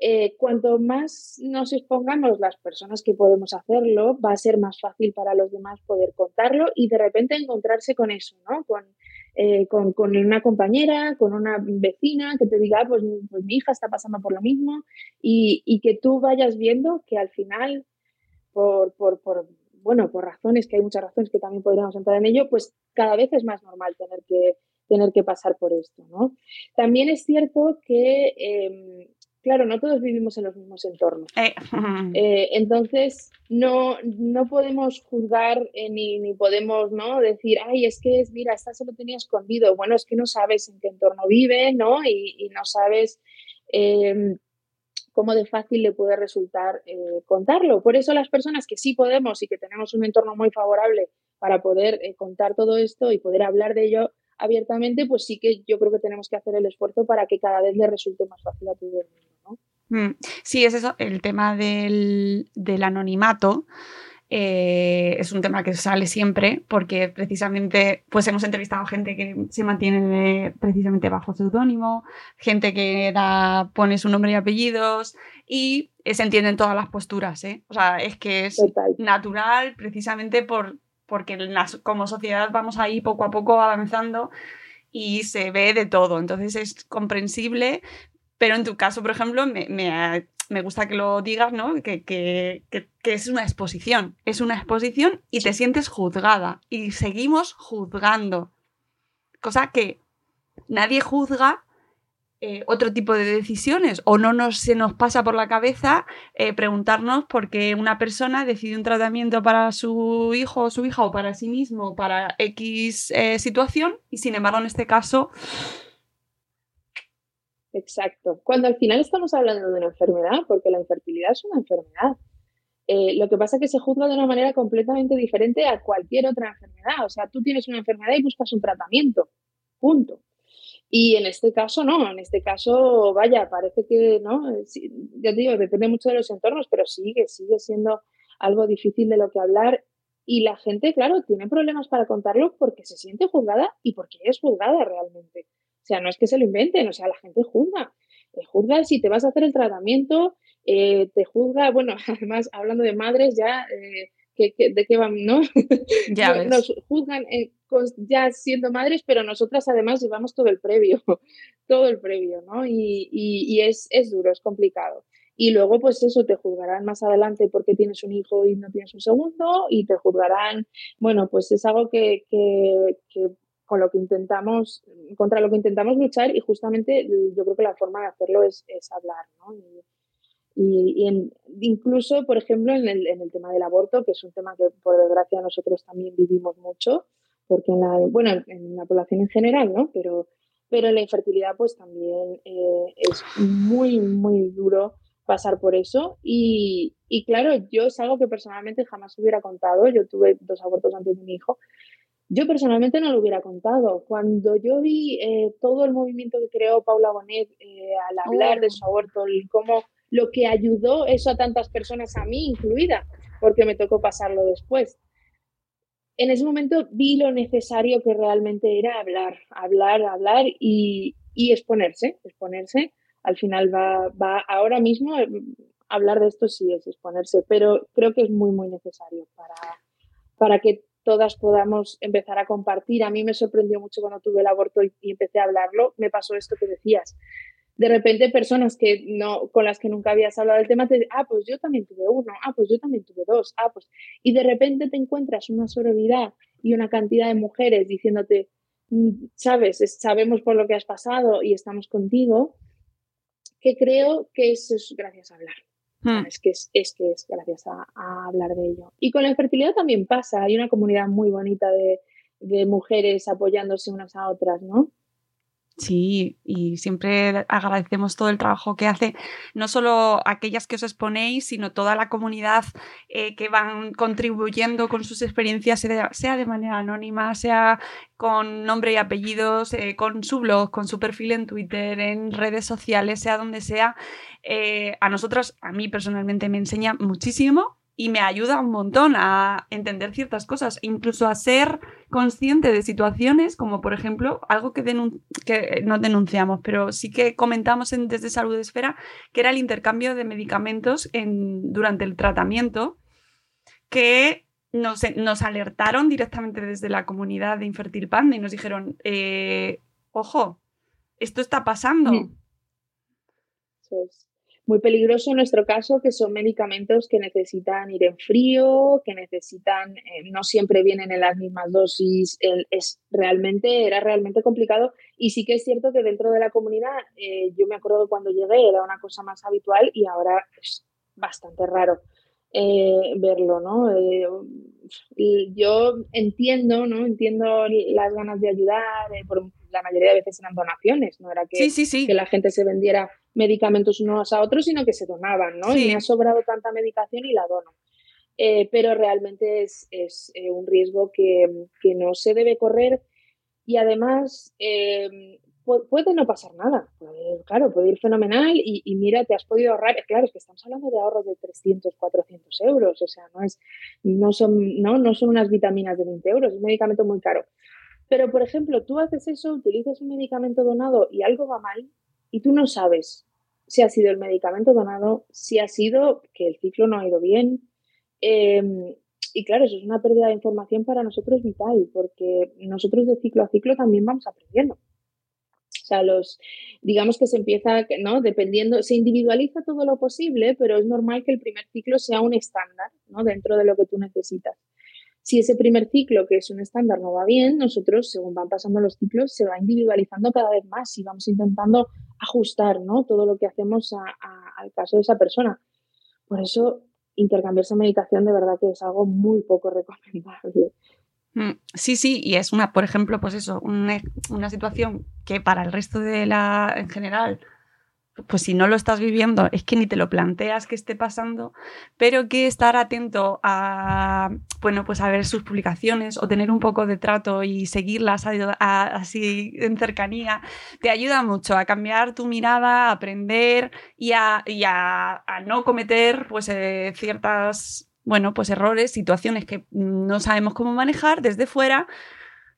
eh, cuanto más nos expongamos las personas que podemos hacerlo, va a ser más fácil para los demás poder contarlo y de repente encontrarse con eso, ¿no? Con, eh, con, una compañera, con una vecina que te diga, ah, pues, pues, mi hija está pasando por lo mismo y, y que tú vayas viendo que al final, por, por, por, bueno, por razones, que hay muchas razones que también podríamos entrar en ello, pues cada vez es más normal tener que, tener que pasar por esto, ¿no? También es cierto que em, claro, no todos vivimos en los mismos entornos. Eh. Eh, entonces, no, no podemos juzgar eh, ni, ni, podemos ¿no? decir, ay, es que, mira, esta se lo tenía escondido. Bueno, es que no sabes en qué entorno vive, ¿no? Y, no sabes em, cómo de fácil le puede resultar contarlo. Por eso las personas que sí podemos y que tenemos un entorno muy favorable para poder contar todo esto y poder hablar de ello, abiertamente, pues sí que yo creo que tenemos que hacer el esfuerzo para que cada vez le resulte más fácil a todo el mundo. Mm, sí, es eso, el tema del, anonimato. Eh, es un tema que sale siempre porque precisamente pues hemos entrevistado gente que se mantiene precisamente bajo seudónimo, gente que da, pone su nombre y apellidos y se entienden todas las posturas. ¿eh? O sea, es que es natural precisamente por, porque como sociedad vamos ahí poco a poco avanzando y se ve de todo. Entonces es comprensible, pero en tu caso, por ejemplo, me, me, gusta que lo digas, ¿no? Que, que, que, es una exposición. Es una exposición y te sientes juzgada. Y seguimos juzgando. Cosa que nadie juzga eh, otro tipo de decisiones o no nos, se nos pasa por la cabeza eh, preguntarnos por qué una persona decide un tratamiento para su hijo o su hija o para sí mismo para X eh, situación y sin embargo en este caso Exacto. Cuando al final estamos hablando de una enfermedad, porque la infertilidad es una enfermedad. Lo que pasa es que se juzga de una manera completamente diferente a cualquier otra enfermedad. O sea, tú tienes una enfermedad y buscas un tratamiento. Punto. Y en este caso no, en este caso, vaya, parece que no, ya te digo, depende mucho de los entornos, pero sigue, sigue siendo algo difícil de lo que hablar. Y la gente, claro, tiene problemas para contarlo porque se siente juzgada y porque es juzgada realmente. O sea, no es que se lo inventen, o sea, la gente juzga. Te juzga si te vas a hacer el tratamiento, eh, te juzga, bueno, además, hablando de madres, ya, eh, ¿de qué van, no? Ya Nos juzgan eh, ya siendo madres, pero nosotras además llevamos todo el previo, todo el previo, ¿no? Y, y, es, es duro, es complicado. Y luego, pues eso, te juzgarán más adelante porque tienes un hijo y no tienes un segundo, y te juzgarán, bueno, pues es algo que, que, que con lo que intentamos, contra lo que intentamos luchar y justamente yo creo que la forma de hacerlo es, hablar, ¿no? Y, incluso, por ejemplo, en el, en el, tema del aborto, que es un tema que por desgracia nosotros también vivimos mucho, porque en la, bueno, en la población en general, ¿no? Pero, pero en la infertilidad pues también eh, es muy, muy duro pasar por eso. Y, y, claro, yo es algo que personalmente jamás hubiera contado. Yo tuve dos abortos antes de mi hijo yo personalmente no lo hubiera contado. Cuando yo vi eh, todo el movimiento que creó Paula Bonet eh, al hablar de oh. su aborto y cómo lo que ayudó eso a tantas personas, a mí incluida, porque me tocó pasarlo después. En ese momento vi lo necesario que realmente era hablar, hablar, hablar y, y exponerse, exponerse. Al final va, va ahora mismo eh, hablar de esto sí es exponerse, pero creo que es muy, muy necesario para, para que todas podamos empezar a compartir. A mí me sorprendió mucho cuando tuve el aborto y, empecé a hablarlo, me pasó esto que decías. De repente personas que no, con las que nunca habías hablado del tema te dicen, ah, pues yo también tuve uno, ah, pues yo también tuve dos, ah, pues... Y de repente te encuentras una sororidad y una cantidad de mujeres diciéndote, mm, sabes, sabemos por lo que has pasado y estamos contigo, que creo que eso es gracias a hablar. Hmm. Es, que es, que es gracias a, hablar de ello. Y con la infertilidad también pasa, hay una comunidad muy bonita de, de mujeres apoyándose unas a otras, ¿no? Sí, y siempre agradecemos todo el trabajo que hace, no solo aquellas que os exponéis, sino toda la comunidad eh, que van contribuyendo con sus experiencias, sea de manera anónima, sea con nombre y apellidos, eh, con su blog, con su perfil en Twitter, en redes sociales, sea donde sea. Eh, a nosotros, a mí personalmente me enseña muchísimo y me ayuda un montón a entender ciertas cosas, incluso a ser consciente de situaciones como por ejemplo algo que, que no denunciamos, pero sí que comentamos en, desde Salud Esfera, que era el intercambio de medicamentos en, durante el tratamiento, que nos, nos, alertaron directamente desde la comunidad de Infertil Panda y nos dijeron, eh, ojo, esto está pasando muy peligroso en nuestro caso, que son medicamentos que necesitan ir en frío, que necesitan, eh, no siempre vienen en las mismas dosis, es realmente, era realmente complicado y sí que es cierto que dentro de la comunidad, eh, yo me acuerdo cuando llegué, era una cosa más habitual y ahora es bastante raro. Eh, verlo, ¿no? yo entiendo, ¿no? Entiendo las ganas de ayudar, por, la mayoría de veces eran donaciones, no era que, que la gente se vendiera medicamentos unos a otros, sino que se donaban, ¿no? Y me ha sobrado tanta medicación y la dono. Eh, pero realmente es, es eh, un riesgo que, que, no se debe correr y además eh, puede no pasar nada. claro, puede ir fenomenal y, mira, te has podido ahorrar. Claro, es que estamos hablando de ahorros de 300, 400 euros, o sea, no, es, no, son, no, no son unas vitaminas de 20 euros, es un medicamento muy caro. Pero, por ejemplo, tú haces eso, utilizas un medicamento donado y algo va mal y tú no sabes si ha sido el medicamento donado, si ha sido que el ciclo no ha ido bien. Em, y claro, eso es una pérdida de información para nosotros vital, porque nosotros de ciclo a ciclo también vamos aprendiendo. O sea, los, digamos que se empieza, ¿no? Dependiendo, se individualiza todo lo posible, pero es normal que el primer ciclo sea un estándar, ¿no? Dentro de lo que tú necesitas. Si ese primer ciclo, que es un estándar, no va bien, nosotros, según van pasando los ciclos, se va individualizando cada vez más y vamos intentando ajustar ¿no? todo lo que hacemos al caso de esa persona. Por eso, intercambiar esa medicación de verdad que es algo muy poco recomendable. Mm, sí, sí, y es una, por ejemplo, pues eso, una, una situación que para el resto de la, en general, pues si no lo estás viviendo, es que ni te lo planteas que esté pasando, pero que estar atento a, bueno, pues a ver sus publicaciones o tener un poco de trato y seguirlas así en cercanía, te ayuda mucho a cambiar tu mirada, a aprender y a, no cometer pues eh, ciertas, bueno, pues errores, situaciones que no sabemos cómo manejar desde fuera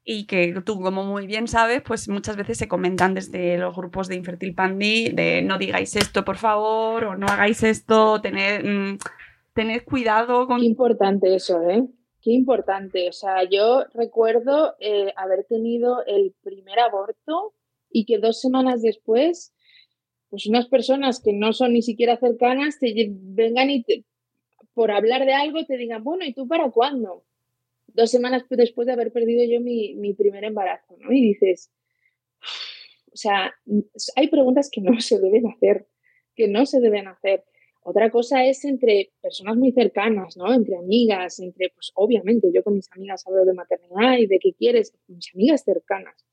y que tú, como muy bien sabes, pues muchas veces se comentan desde los grupos de Infertil Pandi de no digáis esto, por favor, o no hagáis esto, tened, mm, cuidado con... Qué importante eso, ¿eh? Qué importante. O sea, yo recuerdo eh, haber tenido el primer aborto y que dos semanas después, pues unas personas que no son ni siquiera cercanas te vengan y por hablar de algo te digan, bueno, ¿y tú para cuándo? dos semanas después de haber perdido yo mi, mi primer embarazo, ¿no? Y dices, o sea, hay preguntas que no se deben hacer, que no se deben hacer. Otra cosa es entre personas muy cercanas, ¿no? Entre amigas, entre, pues obviamente, yo con mis amigas hablo de maternidad y de qué quieres, mis amigas cercanas.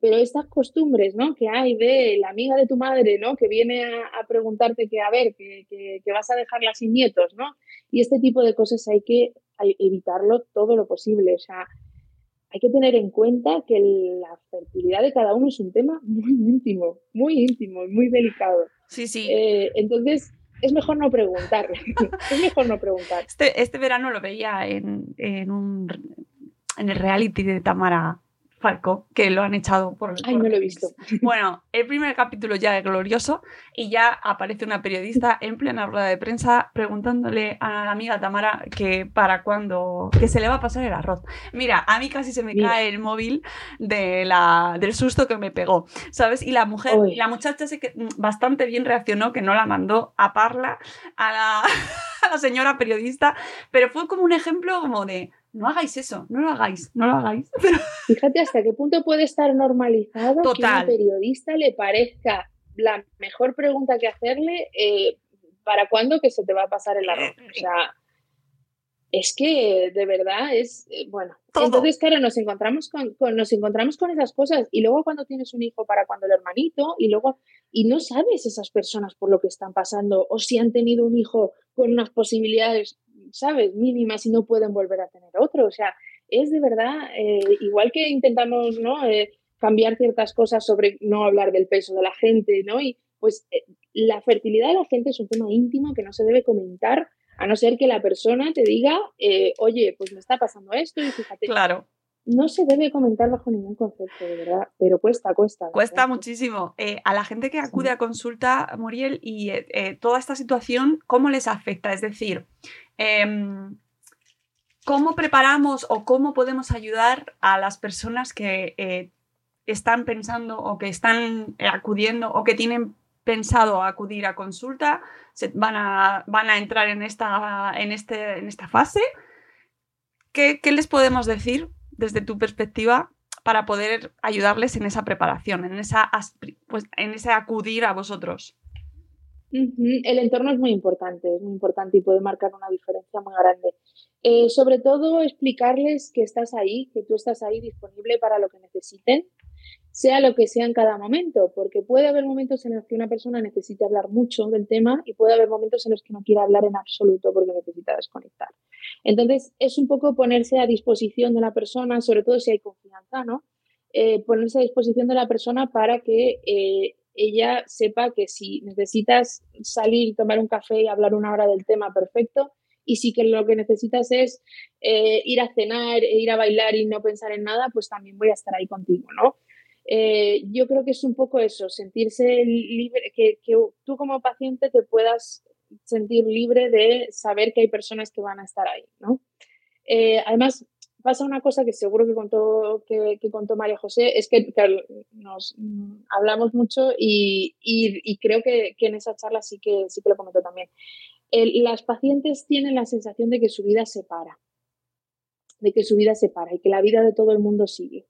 Pero estas costumbres, ¿no? Que hay de la amiga de tu madre, ¿no? Que viene a, preguntarte que, a ver, que, que, que, vas a dejarla sin nietos, ¿no? Y este tipo de cosas hay que evitarlo todo lo posible. O sea, hay que tener en cuenta que la fertilidad de cada uno es un tema muy íntimo, muy íntimo y muy delicado. Sí, sí. Eh, entonces, es mejor no preguntar. es mejor no preguntar. Este, este verano lo veía en, en, un, en el reality de Tamara Falco, que lo han echado por el Ay, no lo he visto. Bueno, el primer capítulo ya es glorioso y ya aparece una periodista en plena rueda de prensa preguntándole a la amiga Tamara que para cuándo, que se le va a pasar el arroz. Mira, a mí casi se me cae el móvil de la, del susto que me pegó, ¿sabes? Y la mujer, la muchacha sé que bastante bien reaccionó, que no la mandó a parla a la, a la señora periodista, pero fue como un ejemplo como de no hagáis eso, no lo hagáis, no lo hagáis. Fíjate hasta qué punto puede estar normalizado que a un periodista le parezca la mejor pregunta que hacerle eh, para cuándo que se te va a pasar el arroz. O sea, es que de verdad es, eh, bueno, entonces claro, nos encontramos con, nos encontramos con esas cosas y luego cuando tienes un hijo para cuando el hermanito y luego, y no sabes esas personas por lo que están pasando o si han tenido un hijo con unas posibilidades ¿sabes? Mínimas y no pueden volver a tener otro. O sea, es de verdad, eh, igual que intentamos, ¿no? Eh, cambiar ciertas cosas sobre no hablar del peso de la gente, ¿no? Y pues eh, la fertilidad de la gente es un tema íntimo que no se debe comentar a no ser que la persona te diga, oye, pues me está pasando esto y fíjate. Claro. No se debe comentar bajo ningún concepto, de verdad, pero cuesta, cuesta. Cuesta muchísimo. a la gente que acude a consulta, Muriel, y toda esta situación, ¿cómo les afecta? Es decir, Em, ¿Cómo preparamos o cómo podemos ayudar a las personas que eh, están pensando o que están acudiendo o que tienen pensado acudir a consulta, se, van, a, van a entrar en esta, en este, en esta fase? ¿Qué, ¿Qué les podemos decir desde tu perspectiva para poder ayudarles en esa preparación, en, esa, pues, en ese acudir a vosotros? El entorno es muy importante, es muy importante y puede marcar una diferencia muy grande. Eh, sobre todo explicarles que estás ahí, que tú estás ahí disponible para lo que necesiten, sea lo que sea en cada momento, porque puede haber momentos en los que una persona necesite hablar mucho del tema y puede haber momentos en los que no quiera hablar en absoluto porque necesita desconectar. Entonces, es un poco ponerse a disposición de la persona, sobre todo si hay confianza, ¿no? Eh, ponerse a disposición de la persona para que eh, ella sepa que si necesitas salir, tomar un café y hablar una hora del tema, perfecto. Y si que lo que necesitas es eh, ir a cenar, e ir a bailar y no pensar en nada, pues también voy a estar ahí contigo, ¿no? Eh, yo creo que es un poco eso, sentirse libre, que, que tú como paciente te puedas sentir libre de saber que hay personas que van a estar ahí, ¿no? Eh, además, pasa una cosa que seguro que contó, que, contó María José, es que, nos mm, hablamos mucho y, creo que, en esa charla sí que, sí que lo comentó también. las pacientes tienen la sensación de que su vida se para, de que su vida se para y que la vida de todo el mundo sigue.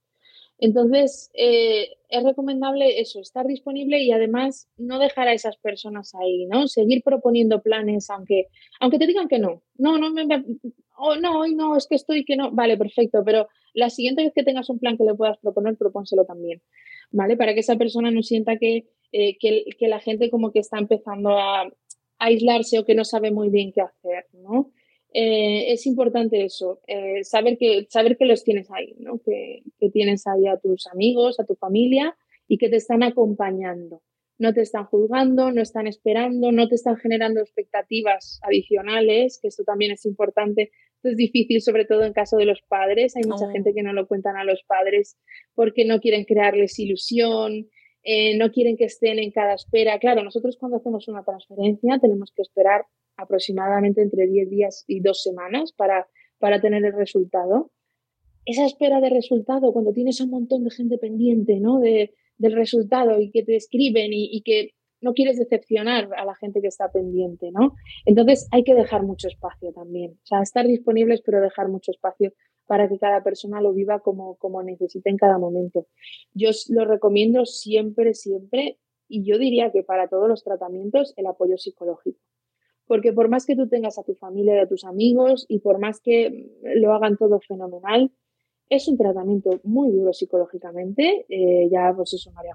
Entonces, eh, es recomendable eso, estar disponible y además no dejar a esas personas ahí, ¿no? Seguir proponiendo planes, aunque, aunque te digan que no. No, no, me, oh, no, hoy no, es que estoy que no. Vale, perfecto, pero la siguiente vez que tengas un plan que le puedas proponer, propónselo también, ¿vale? Para que esa persona no sienta que, eh, que, que, la gente como que está empezando a aislarse o que no sabe muy bien qué hacer, ¿no? Eh, es importante eso, eh, saber, que, saber que los tienes ahí, ¿no? que, que, tienes ahí a tus amigos, a tu familia y que te están acompañando. No te están juzgando, no están esperando, no te están generando expectativas adicionales, que esto también es importante. Esto es difícil, sobre todo en caso de los padres. Hay mucha gente que no lo cuentan a los padres porque no quieren crearles ilusión, eh, no quieren que estén en cada espera. Claro, nosotros cuando hacemos una transferencia tenemos que esperar aproximadamente entre 10 días y dos semanas para, para tener el resultado. Esa espera de resultado, cuando tienes un montón de gente pendiente ¿no? de, del resultado y que te escriben y, que no quieres decepcionar a la gente que está pendiente, ¿no? Entonces hay que dejar mucho espacio también. O sea, estar disponibles, pero dejar mucho espacio para que cada persona lo viva como, como necesite en cada momento. Yo lo recomiendo siempre, siempre, y yo diría que para todos los tratamientos, el apoyo psicológico. Porque por más que tú tengas a tu familia y a tus amigos y por más que lo hagan todo fenomenal, es un tratamiento muy duro psicológicamente. Eh, ya, pues eso, María,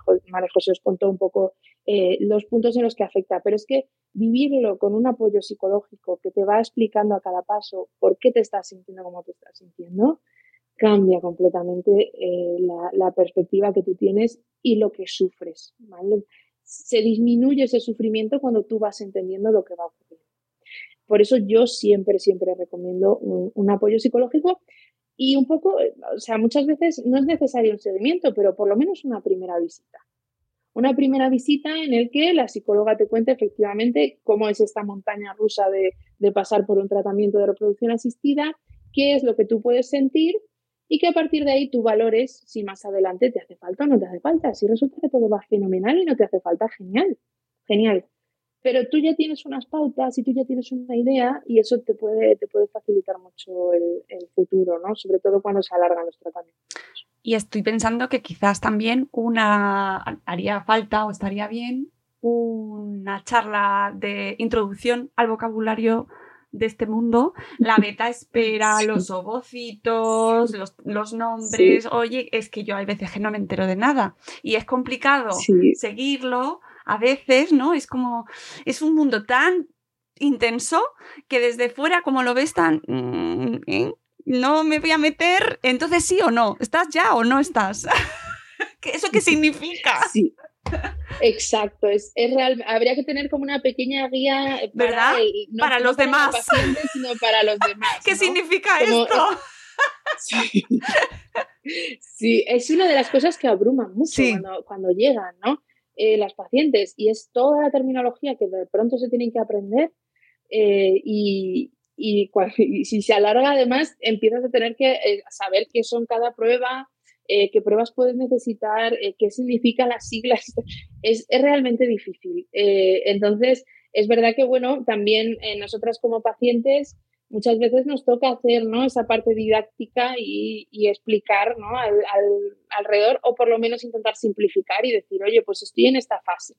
José os contó un poco eh, los puntos en los que afecta, pero es que vivirlo con un apoyo psicológico que te va explicando a cada paso por qué te estás sintiendo como te estás sintiendo, cambia completamente eh, la, perspectiva que tú tienes y lo que sufres. se disminuye ese sufrimiento cuando tú vas entendiendo lo que va a ocurrir. Por eso yo siempre, siempre recomiendo un, apoyo psicológico Y un poco, o sea, muchas veces no es necesario un seguimiento, pero por lo menos una primera visita. Una primera visita en el que la psicóloga te cuente efectivamente cómo es esta montaña rusa de, de pasar por un tratamiento de reproducción asistida, qué es lo que tú puedes sentir y que a partir de ahí tú valores si más adelante te hace falta o no te hace falta. Si resulta que todo va fenomenal y no te hace falta, genial, genial. Pero tú ya tienes unas pautas y tú ya tienes una idea y eso te puede, te puede facilitar mucho el, el futuro, ¿no? Sobre todo cuando se alargan los tratamientos. Y estoy pensando que quizás también una haría falta o estaría bien una charla de introducción al vocabulario de este mundo, la beta espera, sí. los ovocitos, los, los nombres. Sí. Oye, es que yo hay veces que no me entero de nada y es complicado sí. seguirlo. A veces, ¿no? Es como, es un mundo tan intenso que desde fuera, como lo ves tan... ¿eh? No me voy a meter, entonces sí o no, ¿estás ya o no estás? ¿Eso qué significa? Sí. Exacto, es, es real. Habría que tener como una pequeña guía para, ¿verdad? El, no, para los para demás. El paciente, sino para los demás. ¿Qué ¿no? significa Como esto? Sí. sí, es una de las cosas que abruman mucho Sí. cuando, cuando llegan, ¿no? Eh, las pacientes y es toda la terminología que de pronto se tienen que aprender eh, y, y, si se alarga además empiezas a tener que eh, saber qué son cada prueba, qué pruebas puedes necesitar, qué significan las siglas. Es, es realmente difícil. Entonces, es verdad que, bueno, también nosotras como pacientes muchas veces nos toca hacer ¿no? esa parte didáctica y, y explicar ¿no? al, al- alrededor o por lo menos intentar simplificar y decir, oye, pues estoy en esta fase.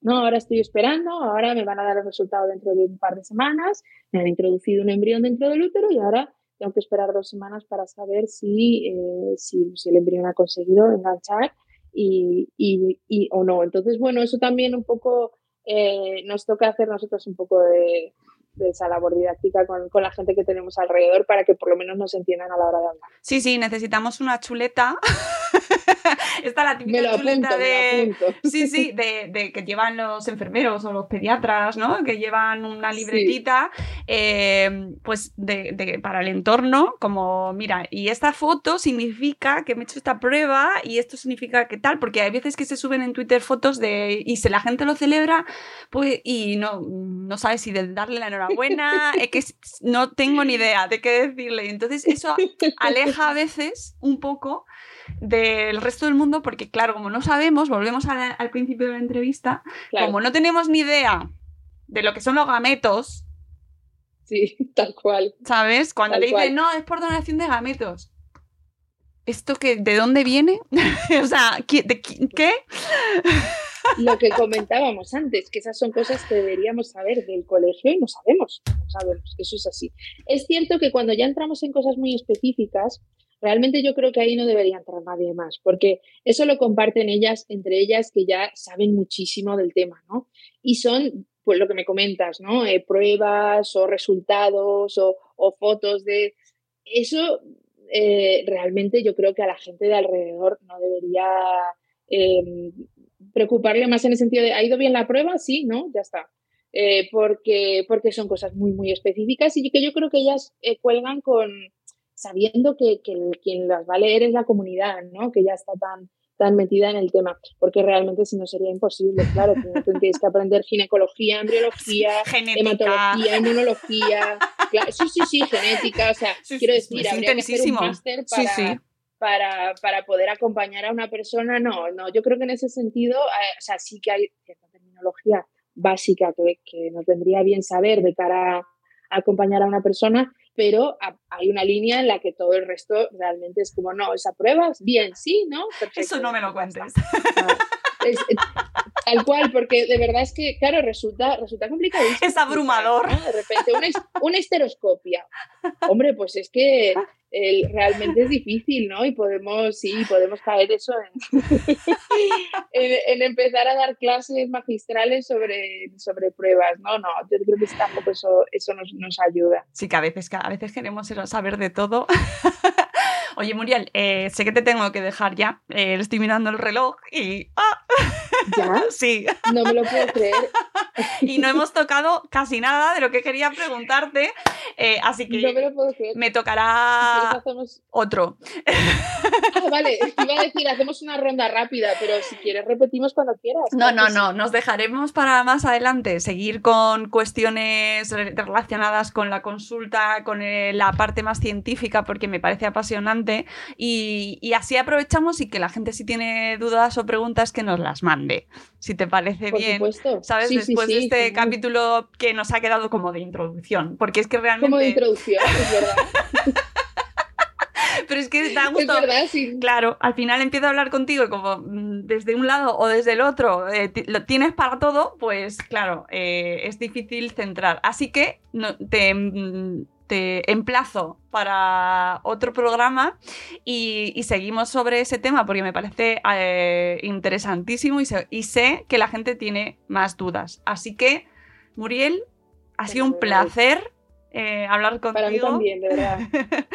No, ahora estoy esperando, ahora me van a dar el resultado dentro de un par de semanas, me han introducido un embrión dentro del útero y ahora tengo que esperar dos semanas para saber si, eh, si, si el embrión ha conseguido enganchar y, y, y- o no. Entonces, bueno, eso también un poco eh, nos toca hacer nosotros un poco de, de esa labor didáctica con, con la gente que tenemos alrededor para que por lo menos nos entiendan a la hora de hablar. Sí, sí, necesitamos una chuleta. Esta la típica Me lo chuleta apunto, de. Sí, sí, de, de que llevan los enfermeros o los pediatras, ¿no? Que llevan una libretita, eh, pues, de, de- para el entorno, como, mira, y esta foto significa que me he hecho esta prueba y esto significa que tal, porque hay veces que se suben en Twitter fotos de. y si la gente lo celebra, pues, y no, no sabe si de darle la enhorabuena, es que no tengo ni idea de qué decirle. Entonces, eso aleja a veces un poco del resto del mundo, porque claro, como no sabemos, volvemos la- al principio de la entrevista, Claro. como no tenemos ni idea de lo que son los gametos, Sí, tal cual. ¿sabes? Cuando Tal te dicen, cual. no, es por donación de gametos. ¿Esto que, de dónde viene? o sea, ¿qui- de ¿qué? Lo que comentábamos antes, que esas son cosas que deberíamos saber del colegio y no sabemos, no sabemos, eso es así. Es cierto que cuando ya entramos en cosas muy específicas, realmente yo creo que ahí no debería entrar nadie más, porque eso lo comparten ellas, entre ellas que ya saben muchísimo del tema, ¿no? Y son, pues lo que me comentas, ¿no? Eh, pruebas o resultados o, fotos de... Eso eh, realmente yo creo que a la gente de alrededor no debería eh, preocuparle más en el sentido de, ¿ha ido bien la prueba? Sí, ¿no? Ya está. Eh, porque, porque son cosas muy, muy específicas y que yo creo que ellas cuelgan con sabiendo que, que el- quien las va a leer es la comunidad, ¿no? Que ya está tan, tan metida en el tema, porque realmente si no sería imposible, claro, tú tienes que aprender ginecología, embriología, Genética. hematología, inmunología, claro, sí, sí, sí, no, no, yo creo que en ese sentido, eh, o sea, sí que hay cierta terminología básica que, que nos vendría bien saber de cara a acompañar a una persona, pero a- hay una línea en la que todo el resto realmente es como, no, esa prueba, bien, sí, ¿no? Perfecto. Eso no me lo cuentes. Es- es- tal cual, porque de verdad es que, claro, resulta, resulta complicadísimo. Es abrumador. ¿no? De repente, una, una histeroscopia. Hombre, pues es que eh, realmente es difícil, ¿no? Y podemos, sí, podemos caer eso en, en, en empezar a dar clases magistrales sobre, sobre pruebas. No, no, yo creo que tampoco eso, eso nos, nos ayuda. Sí, que a veces, que a veces queremos saber de todo. Oye, Muriel, eh, sé que te tengo que dejar ya. Eh, estoy mirando el reloj y. ¡Ah! ¿Ya? Sí. No me lo puedo creer. y no hemos tocado casi nada de lo que quería preguntarte. Eh, así que No me puedo creer. tocará hacemos... otro. Ah, vale, iba a decir, hacemos una ronda rápida, pero si quieres repetimos cuando quieras. No, no, no, nos dejaremos para más adelante seguir con cuestiones re- relacionadas con la consulta, con eh, la parte más científica, porque me parece apasionante. Y, y así aprovechamos y que la gente si tiene dudas o preguntas que nos las mande, si te parece Por bien. supuesto. ¿Sabes? Sí, sí, Después de este capítulo que nos ha quedado como de introducción, porque es que realmente... Como de introducción, es verdad. Pero es que da Es gusto. verdad, sí. Claro, al final empiezo a hablar contigo como mm, desde un lado o desde el otro eh, lo tienes para todo, pues claro, eh, es difícil centrar. Así que no, te, mm, te emplazo para otro programa y, y seguimos sobre ese tema porque me parece eh, interesantísimo y, sé- y sé que la gente tiene más dudas. Así que, Muriel, ha sido un placer eh, hablar contigo. Para mí también, de verdad.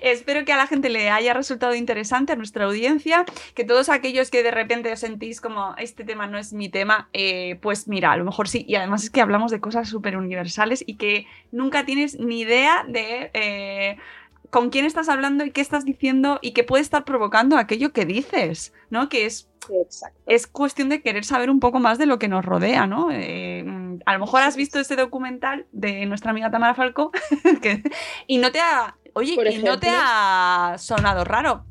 Espero que a la gente le haya resultado interesante, a nuestra audiencia, que todos aquellos que de repente os sentís como este tema no es mi tema, eh, pues mira, a lo mejor sí. Y además es que hablamos de cosas súper universales y que nunca tienes ni idea de eh, con quién estás hablando y qué estás diciendo y qué puede estar provocando aquello que dices, ¿no? Que es Exacto. es cuestión de querer saber un poco más de lo que nos rodea, ¿no? Eh, a lo mejor has visto ese documental de nuestra amiga Tamara Falco que- y no te ha, oye, Por y no te ha sonado raro.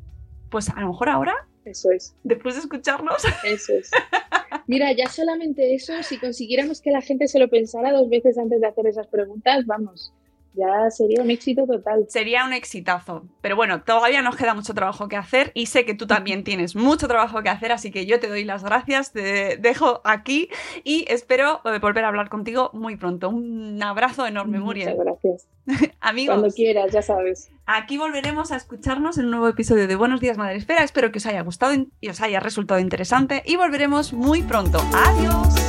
Pues a lo mejor ahora, Eso es. después de escucharnos, Eso es. Mira, ya solamente eso, si consiguiéramos que la gente se lo pensara dos veces antes de hacer esas preguntas, vamos, ya sería un éxito total. sería un exitazo. Pero bueno, todavía nos queda mucho trabajo que hacer y sé que tú también tienes mucho trabajo que hacer, así que yo te doy las gracias, te dejo aquí y espero eh, volver a hablar contigo muy pronto. Un abrazo enorme, Muriel. Muchas gracias. Amigos. Cuando quieras, ya sabes. Aquí volveremos a escucharnos en un nuevo episodio de Buenos Días Madre Espera. Espero que os haya gustado y os haya resultado interesante y volveremos muy pronto. Adiós.